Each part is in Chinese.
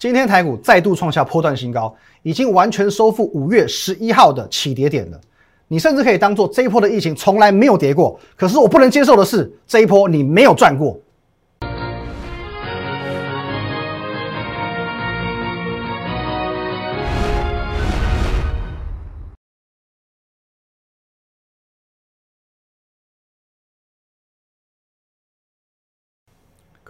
今天台股再度创下波段新高，已经完全收复五月十一号的起跌点了。你甚至可以当做这一波的疫情从来没有跌过。可是我不能接受的是，这一波你没有赚过。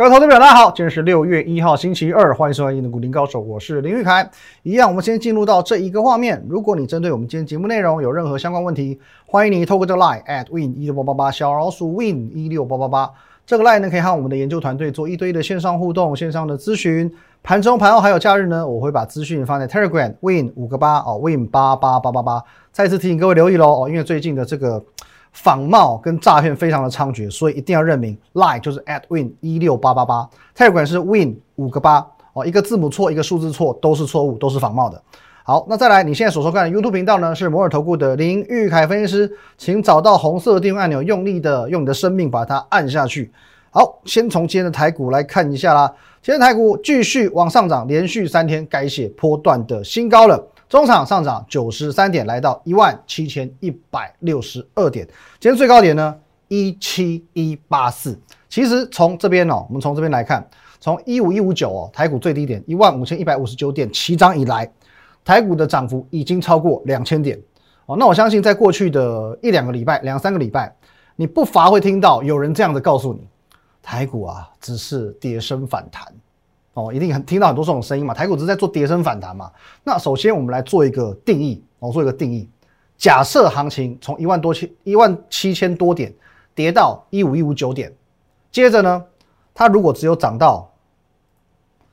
各位投资者，大家好，今天是六月一号，星期二，欢迎收看《赢的股林高手》，我是林玉凯。一样，我们先进入到这一个画面。如果你针对我们今天节目内容有任何相关问题，欢迎你透过这个 line at win 一六八八八小老鼠 win 一六八八八这个 line 呢，可以和我们的研究团队做一堆的线上互动、线上的咨询。盘中、盘后还有假日呢，我会把资讯放在 Telegram win 五个八哦，win 八八八八八。再次提醒各位留意喽哦，因为最近的这个。仿冒跟诈骗非常的猖獗，所以一定要认明 Lie 就是 at win 一六八八八，telegram 是 win 五个八哦，一个字母错，一个数字错，都是错误，都是仿冒的。好，那再来，你现在所收看的 YouTube 频道呢，是摩尔投顾的林玉凯分析师，请找到红色的订阅按钮，用力的用你的生命把它按下去。好，先从今天的台股来看一下啦，今天台股继续往上涨，连续三天改写波段的新高了。中场上涨九十三点，来到一万七千一百六十二点。今天最高点呢，一七一八四。其实从这边哦，我们从这边来看，从一五一五九哦，台股最低点一万五千一百五十九点起涨以来，台股的涨幅已经超过两千点哦。那我相信，在过去的一两个礼拜、两三个礼拜，你不乏会听到有人这样的告诉你，台股啊，只是跌升反弹。哦，一定很听到很多这种声音嘛？台股只是在做跌升反弹嘛？那首先我们来做一个定义，哦，做一个定义。假设行情从一万多千一万七千多点跌到一五一五九点，接着呢，它如果只有涨到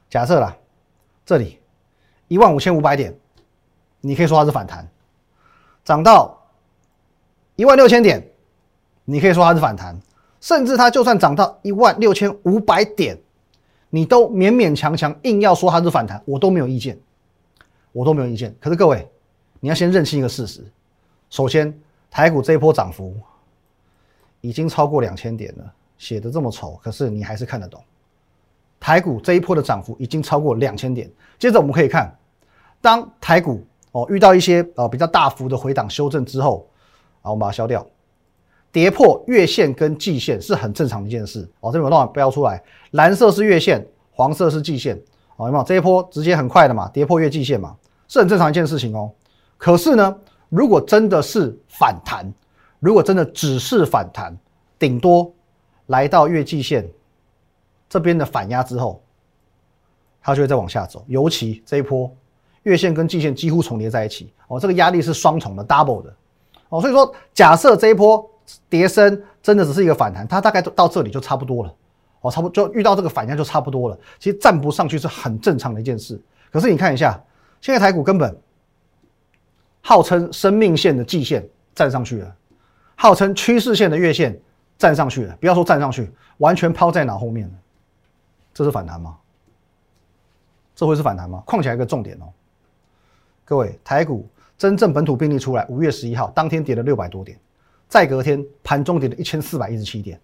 假设啦，这里一万五千五百点，你可以说它是反弹；涨到一万六千点，你可以说它是反弹；甚至它就算涨到一万六千五百点。你都勉勉强强硬要说它是反弹，我都没有意见，我都没有意见。可是各位，你要先认清一个事实：首先，台股这一波涨幅已经超过两千点了，写的这么丑，可是你还是看得懂。台股这一波的涨幅已经超过两千点。接着我们可以看，当台股哦遇到一些呃比较大幅的回档修正之后，啊，我们把它消掉。跌破月线跟季线是很正常的一件事哦，这边我让标出来，蓝色是月线，黄色是季线，哦，有没有？这一波直接很快的嘛，跌破月季线嘛，是很正常一件事情哦。可是呢，如果真的是反弹，如果真的只是反弹，顶多来到月季线这边的反压之后，它就会再往下走。尤其这一波月线跟季线几乎重叠在一起哦，这个压力是双重的 double 的哦，所以说假设这一波。跌升真的只是一个反弹，它大概到这里就差不多了，哦，差不多就遇到这个反压就差不多了。其实站不上去是很正常的一件事。可是你看一下，现在台股根本号称生命线的季线站上去了，号称趋势线的月线站上去了，不要说站上去，完全抛在脑后面了。这是反弹吗？这会是反弹吗？况且一个重点哦，各位，台股真正本土病例出来，五月十一号当天跌了六百多点。再隔天盘中跌了一千四百一十七点，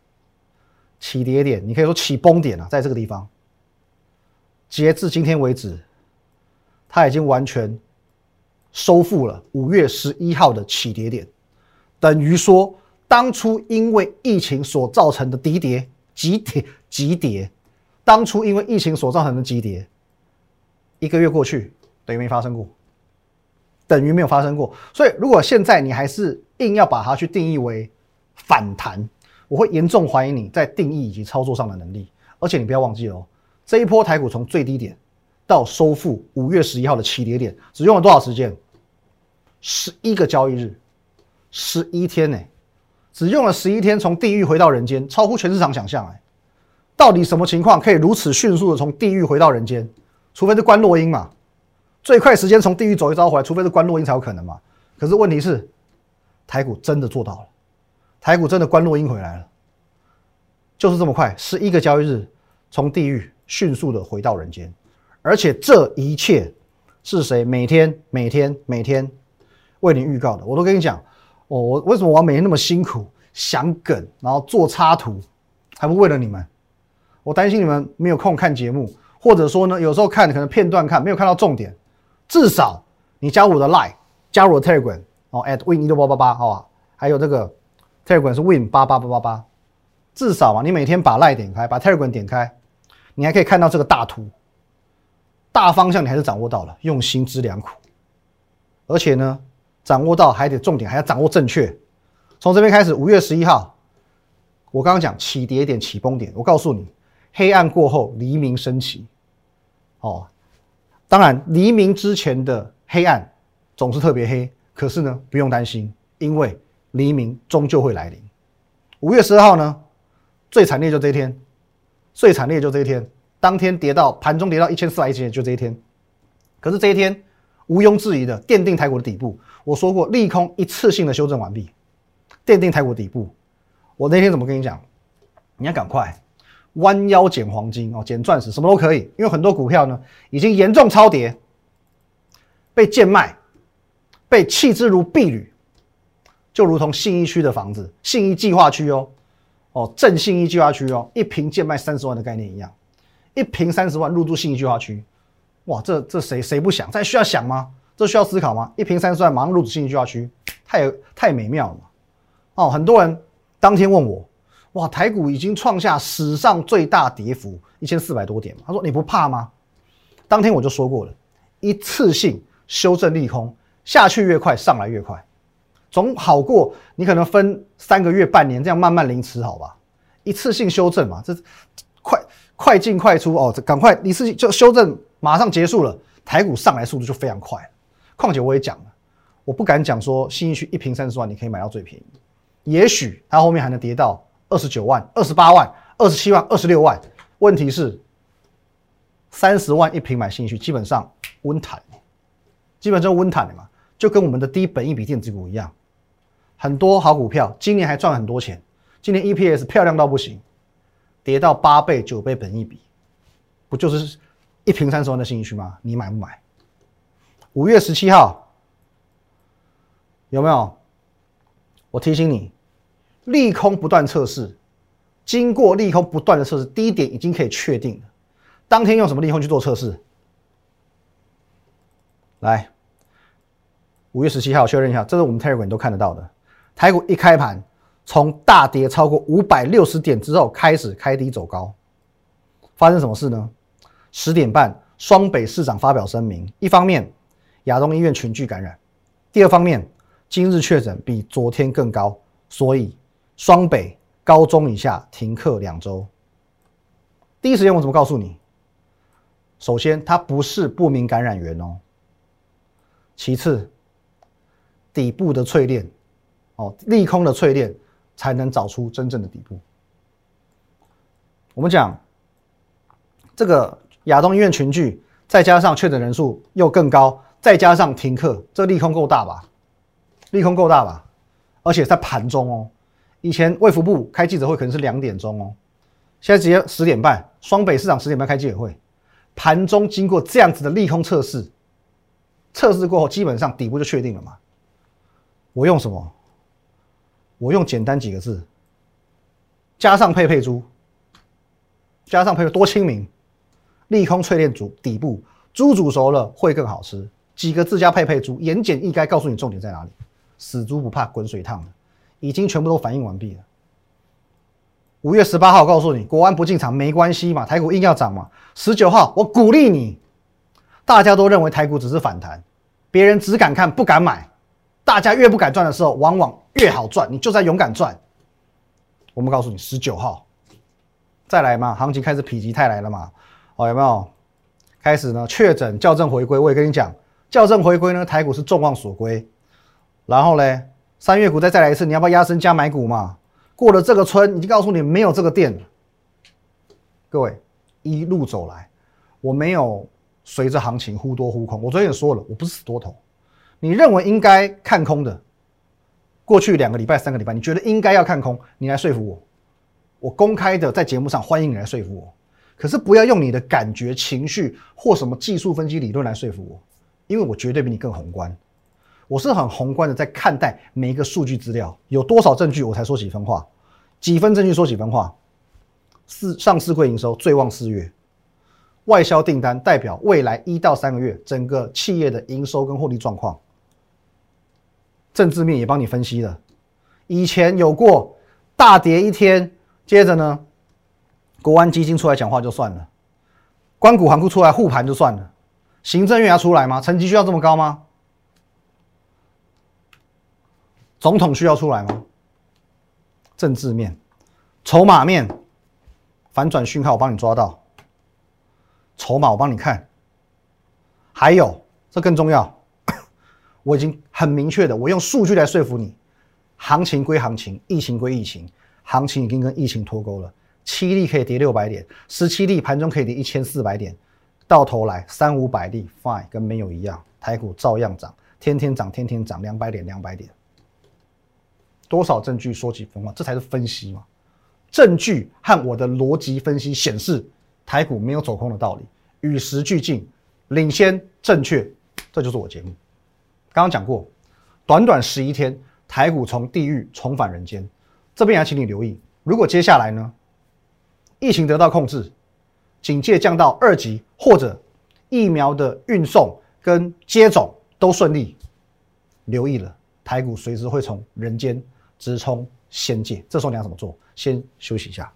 起跌点，你可以说起崩点了，在这个地方。截至今天为止，它已经完全收复了五月十一号的起跌点，等于说当初因为疫情所造成的低跌、急跌、急跌，当初因为疫情所造成的急跌，一个月过去等于没发生过。等于没有发生过，所以如果现在你还是硬要把它去定义为反弹，我会严重怀疑你在定义以及操作上的能力。而且你不要忘记哦，这一波台股从最低点到收复五月十一号的起跌点，只用了多少时间？十一个交易日，十一天呢？只用了十一天，从地狱回到人间，超乎全市场想象哎！到底什么情况可以如此迅速的从地狱回到人间？除非是关洛音嘛？最快时间从地狱走一遭回来，除非是关落音才有可能嘛。可是问题是，台股真的做到了，台股真的关落音回来了，就是这么快，十一个交易日从地狱迅速的回到人间，而且这一切是谁每天每天每天为你预告的？我都跟你讲，我我为什么我每天那么辛苦想梗，然后做插图，还不为了你们？我担心你们没有空看节目。或者说呢，有时候看可能片段看没有看到重点，至少你加入我的 Line，加入我的 Telegram 哦，at win 一六八八八，好吧？还有这个 Telegram 是 win 八八八八八，至少啊，你每天把 Line 点开，把 Telegram 点开，你还可以看到这个大图，大方向你还是掌握到了，用心之良苦，而且呢，掌握到还得重点还要掌握正确。从这边开始，五月十一号，我刚刚讲起跌点、起崩点，我告诉你，黑暗过后黎明升起。哦，当然，黎明之前的黑暗总是特别黑。可是呢，不用担心，因为黎明终究会来临。五月十二号呢，最惨烈就这一天，最惨烈就这一天，当天跌到盘中跌到一千四百一十点，就这一天。可是这一天毋庸置疑的奠定台股的底部。我说过，利空一次性的修正完毕，奠定台股底部。我那天怎么跟你讲？你要赶快。弯腰捡黄金哦，捡钻石什么都可以，因为很多股票呢已经严重超跌，被贱卖，被弃之如敝履，就如同信义区的房子，信义计划区哦，哦正信义计划区哦，一平贱卖三十万的概念一样，一平三十万入住信义计划区，哇，这这谁谁不想？这需要想吗？这需要思考吗？一平三十万马上入住信义计划区，太太美妙了！哦，很多人当天问我。哇，台股已经创下史上最大跌幅一千四百多点他说你不怕吗？当天我就说过了，一次性修正利空，下去越快，上来越快，总好过你可能分三个月、半年这样慢慢凌迟，好吧？一次性修正嘛，这快快进快出哦，赶快一次性就修正，马上结束了，台股上来速度就非常快。况且我也讲了，我不敢讲说新一区一平三十万你可以买到最便宜，也许它后面还能跌到。二十九万、二十八万、二十七万、二十六万，问题是三十万一平买进去，基本上温坦，基本上温坦的嘛，就跟我们的低本一比电子股一样，很多好股票今年还赚很多钱，今年 EPS 漂亮到不行，跌到八倍、九倍本一比，不就是一平三十万的新区吗？你买不买？五月十七号有没有？我提醒你。利空不断测试，经过利空不断的测试，低点已经可以确定。当天用什么利空去做测试？来，五月十七号确认一下，这是我们 Telegram 都看得到的。台股一开盘，从大跌超过五百六十点之后开始开低走高，发生什么事呢？十点半，双北市长发表声明，一方面亚东医院群聚感染，第二方面今日确诊比昨天更高，所以。双北高中以下停课两周。第一时间我怎么告诉你？首先，它不是不明感染源哦。其次，底部的淬炼，哦，利空的淬炼，才能找出真正的底部。我们讲这个亚东医院群聚，再加上确诊人数又更高，再加上停课，这利空够大吧？利空够大吧？而且在盘中哦。以前卫福部开记者会可能是两点钟哦，现在直接十点半，双北市长十点半开记者会，盘中经过这样子的利空测试，测试过后基本上底部就确定了嘛。我用什么？我用简单几个字，加上佩佩猪，加上佩佩多清明，利空淬炼煮底部，猪煮熟了会更好吃。几个字加佩佩猪，言简意赅，告诉你重点在哪里。死猪不怕滚水烫的。已经全部都反应完毕了。五月十八号告诉你，国安不进场没关系嘛，台股硬要涨嘛。十九号我鼓励你，大家都认为台股只是反弹，别人只敢看不敢买，大家越不敢赚的时候，往往越好赚，你就在勇敢赚。我们告诉你，十九号再来嘛，行情开始否极泰来了嘛。哦，有没有？开始呢？确诊校正回归，我也跟你讲，校正回归呢，台股是众望所归。然后呢？三月股再再来一次，你要不要压身加买股嘛？过了这个村，已经告诉你没有这个店。各位一路走来，我没有随着行情忽多忽空。我昨天也说了，我不是死多头。你认为应该看空的，过去两个礼拜、三个礼拜，你觉得应该要看空，你来说服我。我公开的在节目上欢迎你来说服我，可是不要用你的感觉、情绪或什么技术分析理论来说服我，因为我绝对比你更宏观。我是很宏观的在看待每一个数据资料，有多少证据我才说几分话，几分证据说几分话。四上市柜营收最旺四月，外销订单代表未来一到三个月整个企业的营收跟获利状况。政治面也帮你分析了，以前有过大跌一天，接着呢，国安基金出来讲话就算了，关谷行库出来护盘就算了，行政院要出来吗？成绩需要这么高吗？总统需要出来吗？政治面、筹码面、反转讯号，我帮你抓到。筹码我帮你看。还有，这更重要，我已经很明确的，我用数据来说服你。行情归行情，疫情归疫情，行情已经跟疫情脱钩了。七例可以跌六百点，十七例盘中可以跌一千四百点，到头来三五百例，fine，跟没有一样，台股照样涨，天天涨，天天涨，两百点，两百点。多少证据说几分话，这才是分析嘛？证据和我的逻辑分析显示，台股没有走空的道理，与时俱进，领先正确，这就是我节目。刚刚讲过，短短十一天，台股从地狱重返人间。这边要请你留意，如果接下来呢，疫情得到控制，警戒降到二级，或者疫苗的运送跟接种都顺利，留意了，台股随时会从人间。直冲仙界，这时候你要怎么做？先休息一下。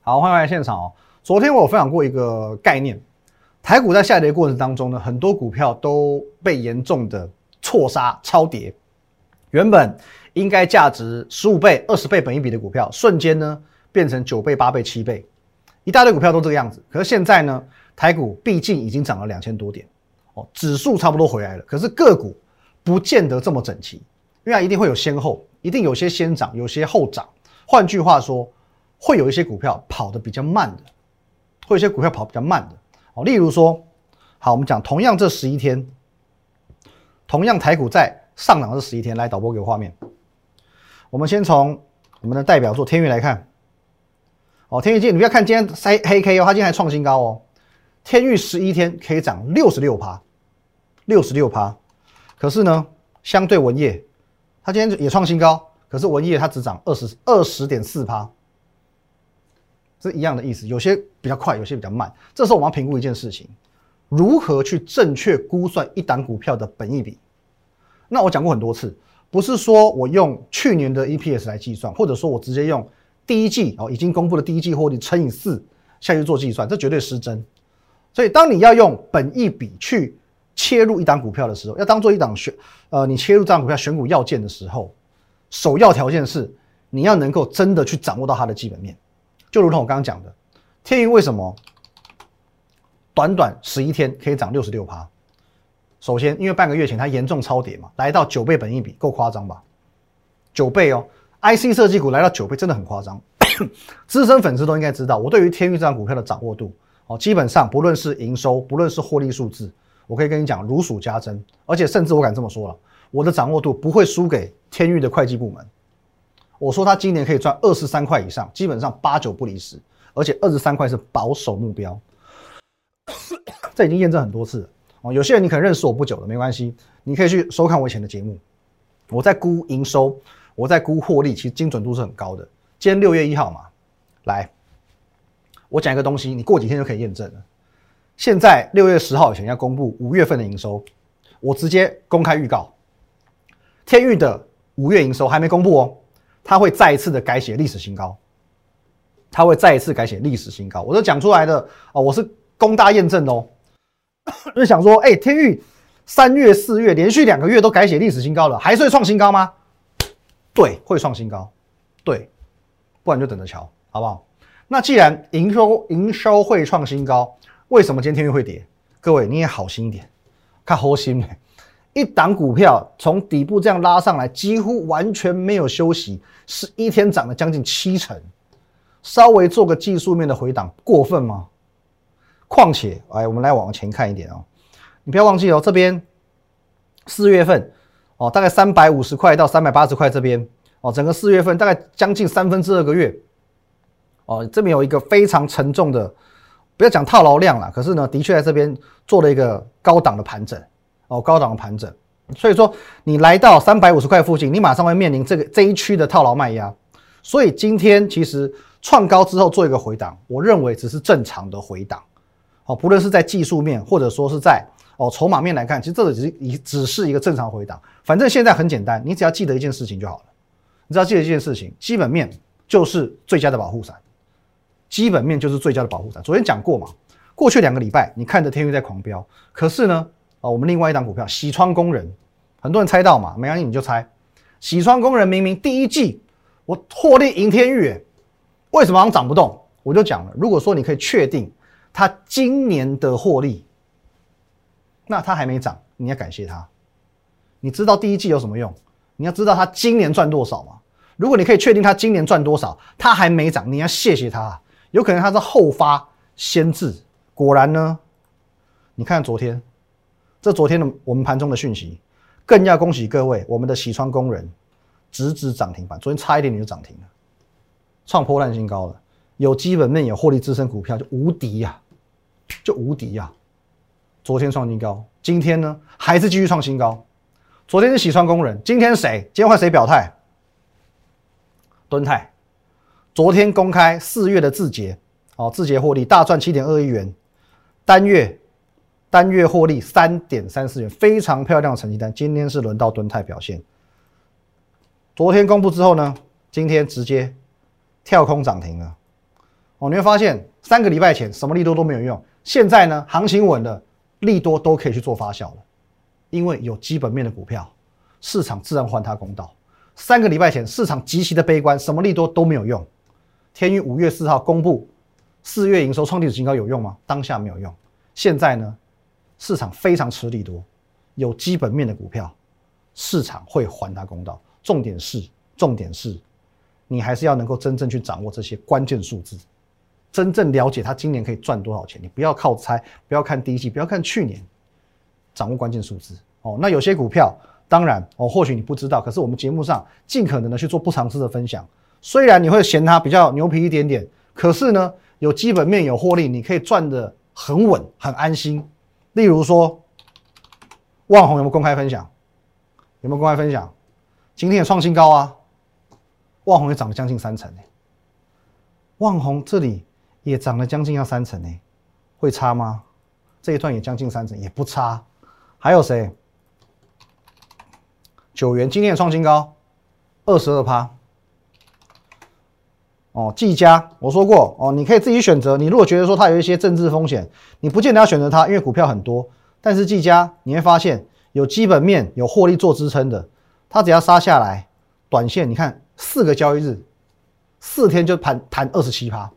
好，欢迎来现场哦。昨天我有分享过一个概念，台股在下跌过程当中呢，很多股票都被严重的错杀、超跌。原本应该价值十五倍、二十倍本一比的股票，瞬间呢变成九倍、八倍、七倍，一大堆股票都这个样子。可是现在呢，台股毕竟已经涨了两千多点哦，指数差不多回来了，可是个股。不见得这么整齐，因为它一定会有先后，一定有些先涨，有些后涨。换句话说，会有一些股票跑得比较慢的，会有些股票跑比较慢的。哦，例如说，好，我们讲同样这十一天，同样台股在上涨的这十一天，来导播给我画面。我们先从我们的代表作天域来看。哦，天域今你不要看今天黑黑 K 哦，它今天还创新高哦。天域十一天可以涨六十六趴，六十六趴。可是呢，相对文业，它今天也创新高，可是文业它只涨二十二十点四趴，是一样的意思。有些比较快，有些比较慢。这时候我们要评估一件事情：如何去正确估算一档股票的本益比？那我讲过很多次，不是说我用去年的 EPS 来计算，或者说我直接用第一季哦已经公布的第一季获利乘以四下去做计算，这绝对失真。所以，当你要用本益比去切入一档股票的时候，要当做一档选，呃，你切入这档股票选股要件的时候，首要条件是你要能够真的去掌握到它的基本面。就如同我刚刚讲的，天云为什么短短十一天可以涨六十六趴？首先，因为半个月前它严重超跌嘛，来到九倍本益比，够夸张吧？九倍哦，IC 设计股来到九倍，真的很夸张。资深粉丝都应该知道，我对于天域这档股票的掌握度哦，基本上不论是营收，不论是获利数字。我可以跟你讲，如数家珍，而且甚至我敢这么说了，我的掌握度不会输给天域的会计部门。我说他今年可以赚二十三块以上，基本上八九不离十，而且二十三块是保守目标。这已经验证很多次了哦。有些人你可能认识我不久了，没关系，你可以去收看我以前的节目。我在估营收，我在估获利，其实精准度是很高的。今天六月一号嘛，来，我讲一个东西，你过几天就可以验证了。现在六月十号以前要公布五月份的营收，我直接公开预告，天域的五月营收还没公布哦，它会再一次的改写历史新高，它会再一次改写历史新高，我都讲出来的哦，我是公大验证哦，就想说，哎，天域三月四月连续两个月都改写历史新高了，还是会创新高吗？对，会创新高，对，不然就等着瞧，好不好？那既然营收营收会创新高。为什么今天天运会跌？各位你也好心一点，看好心一档股票从底部这样拉上来，几乎完全没有休息，是一天涨了将近七成，稍微做个技术面的回档，过分吗？况且，哎，我们来往前看一点哦，你不要忘记哦，这边四月份哦，大概三百五十块到三百八十块这边哦，整个四月份大概将近三分之二个月哦，这边有一个非常沉重的。不要讲套牢量了，可是呢，的确在这边做了一个高档的盘整哦，高档的盘整。所以说，你来到三百五十块附近，你马上会面临这个这一区的套牢卖压。所以今天其实创高之后做一个回档，我认为只是正常的回档。哦，不论是在技术面，或者说是在哦筹码面来看，其实这个只是一只是一个正常回档。反正现在很简单，你只要记得一件事情就好了。你只要记得一件事情，基本面就是最佳的保护伞。基本面就是最佳的保护伞。昨天讲过嘛，过去两个礼拜你看着天域在狂飙，可是呢，啊，我们另外一档股票喜川工人，很多人猜到嘛，没关系你就猜，喜川工人明明第一季我获利赢天域，为什么涨不动？我就讲了，如果说你可以确定。他今年的获利，那他还没涨，你要感谢他。你知道第一季有什么用？你要知道他今年赚多少吗？如果你可以确定他今年赚多少，他还没涨，你要谢谢他。有可能他是后发先至。果然呢，你看昨天，这昨天的我们盘中的讯息，更要恭喜各位，我们的喜川工人直指涨停板，昨天差一点你就涨停了，创破烂新高了。有基本面、有获利支撑股票就无敌呀！就无敌呀！昨天创新高，今天呢还是继续创新高。昨天是喜川工人，今天谁？今天换谁表态？敦泰。昨天公开四月的字节，哦，字节获利大赚七点二亿元，单月单月获利三点三四元，非常漂亮的成绩单。今天是轮到敦泰表现。昨天公布之后呢，今天直接跳空涨停了。哦，你会发现三个礼拜前什么利多都没有用。现在呢，行情稳了，利多都可以去做发酵了，因为有基本面的股票，市场自然还他公道。三个礼拜前市场极其的悲观，什么利多都没有用。天宇五月四号公布四月营收创历史新高有用吗？当下没有用。现在呢，市场非常吃利多，有基本面的股票，市场会还他公道。重点是，重点是，你还是要能够真正去掌握这些关键数字。真正了解他今年可以赚多少钱，你不要靠猜，不要看第一季，不要看去年，掌握关键数字哦。那有些股票，当然哦，或许你不知道，可是我们节目上尽可能的去做不常识的分享。虽然你会嫌它比较牛皮一点点，可是呢，有基本面有获利，你可以赚的很稳很安心。例如说，万红有没有公开分享？有没有公开分享？今天也创新高啊，万红也涨了将近三成哎，万红这里。也涨了将近要三成呢，会差吗？这一段也将近三成，也不差。还有谁？九元今天也创新高，二十二趴。哦，技嘉，我说过哦，你可以自己选择。你如果觉得说它有一些政治风险，你不见得要选择它，因为股票很多。但是技嘉你会发现有基本面、有获利做支撑的，它只要杀下来，短线你看四个交易日，四天就盘弹二十七趴。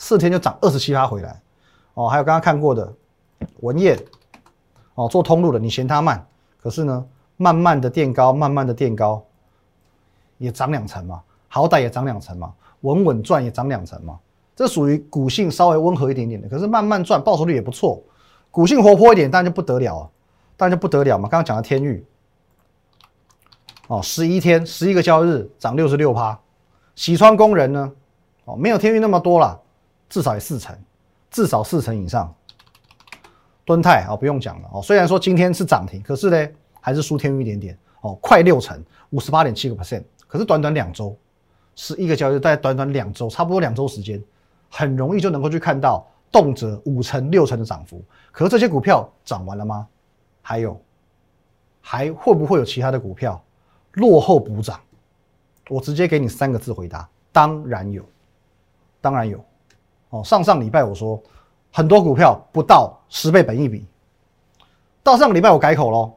四天就涨二十七趴回来，哦，还有刚刚看过的文业，哦，做通路的，你嫌它慢，可是呢，慢慢的垫高，慢慢的垫高，也涨两成嘛，好歹也涨两成嘛，稳稳赚也涨两成嘛，这属于股性稍微温和一点点的，可是慢慢赚，报酬率也不错，股性活泼一点，当然就不得了，当然就不得了嘛。刚刚讲的天域，哦，十一天十一个交易日涨六十六趴，喜川工人呢，哦，没有天域那么多了。至少也四成，至少四成以上。敦泰啊，不用讲了哦。虽然说今天是涨停，可是呢，还是输天域一点点哦，快六成，五十八点七个 percent。可是短短两周，是一个交易日，大概短短两周，差不多两周时间，很容易就能够去看到动辄五成、六成的涨幅。可是这些股票涨完了吗？还有，还会不会有其他的股票落后补涨？我直接给你三个字回答：当然有，当然有。哦，上上礼拜我说很多股票不到十倍本益比，到上个礼拜我改口喽，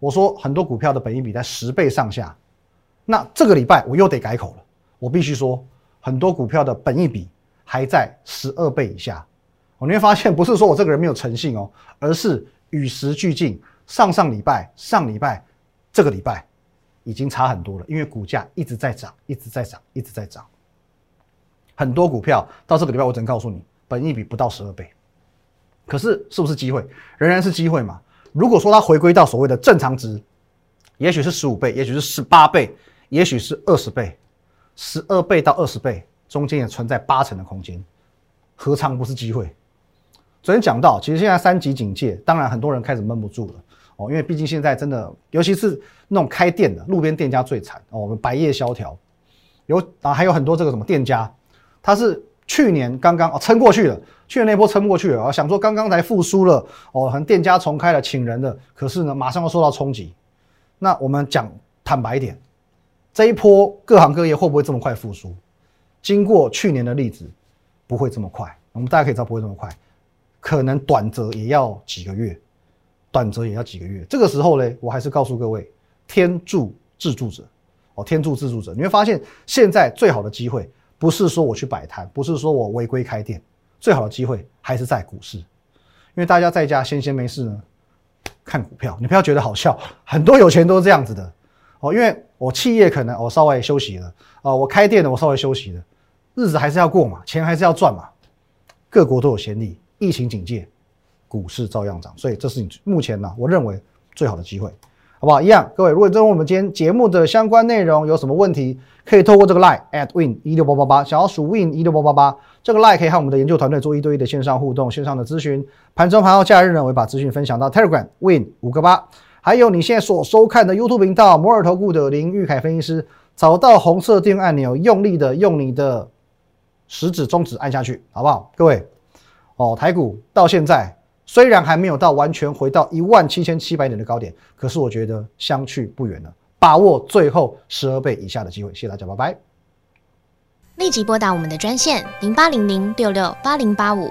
我说很多股票的本益比在十倍上下，那这个礼拜我又得改口了，我必须说很多股票的本益比还在十二倍以下。哦，你会发现不是说我这个人没有诚信哦，而是与时俱进。上上礼拜、上礼拜、这个礼拜已经差很多了，因为股价一直在涨，一直在涨，一直在涨。很多股票到这个礼拜，我只能告诉你，本益比不到十二倍，可是是不是机会？仍然是机会嘛。如果说它回归到所谓的正常值，也许是十五倍，也许是十八倍，也许是二十倍，十二倍到二十倍中间也存在八成的空间，何尝不是机会？昨天讲到，其实现在三级警戒，当然很多人开始闷不住了哦，因为毕竟现在真的，尤其是那种开店的路边店家最惨哦，我们白夜萧条，有啊，还有很多这个什么店家。他是去年刚刚哦撑过去了，去年那波撑过去了啊，想说刚刚才复苏了哦，很店家重开了，请人的，可是呢，马上要受到冲击。那我们讲坦白一点，这一波各行各业会不会这么快复苏？经过去年的例子，不会这么快。我们大家可以知道不会这么快，可能短则也要几个月，短则也要几个月。这个时候呢，我还是告诉各位，天助自助者哦，天助自助者。你会发现，现在最好的机会不是说我去摆摊，不是说我违规开店，最好的机会还是在股市，因为大家在家闲闲没事呢。看股票，你不要觉得好笑，很多有钱都是这样子的哦。因为我企业可能我稍微休息了啊，我开店的我稍微休息了，日子还是要过嘛，钱还是要赚嘛。各国都有先例，疫情警戒，股市照样涨，所以这是你目前呢，我认为最好的机会，好不好？一样，各位，如果对我们今天节目的相关内容有什么问题，可以透过这个 line at win 一六八八八，想要数 win 一六八八八，这个 line 可以和我们的研究团队做一对一的线上互动、线上的咨询。盘中盘后假日呢，我会把资讯分享到 Telegram win 五个八，还有你现在所收看的 YouTube 频道摩尔投顾的林玉凯分析师，找到红色订阅按钮，用力的用你的食指、中指按下去，好不好？各位，哦，台股到现在虽然还没有到完全回到一万七千七百点的高点，可是我觉得相去不远了，把握最后十二倍以下的机会。谢谢大家，拜拜。立即拨打我们的专线零八零零六六八零八五。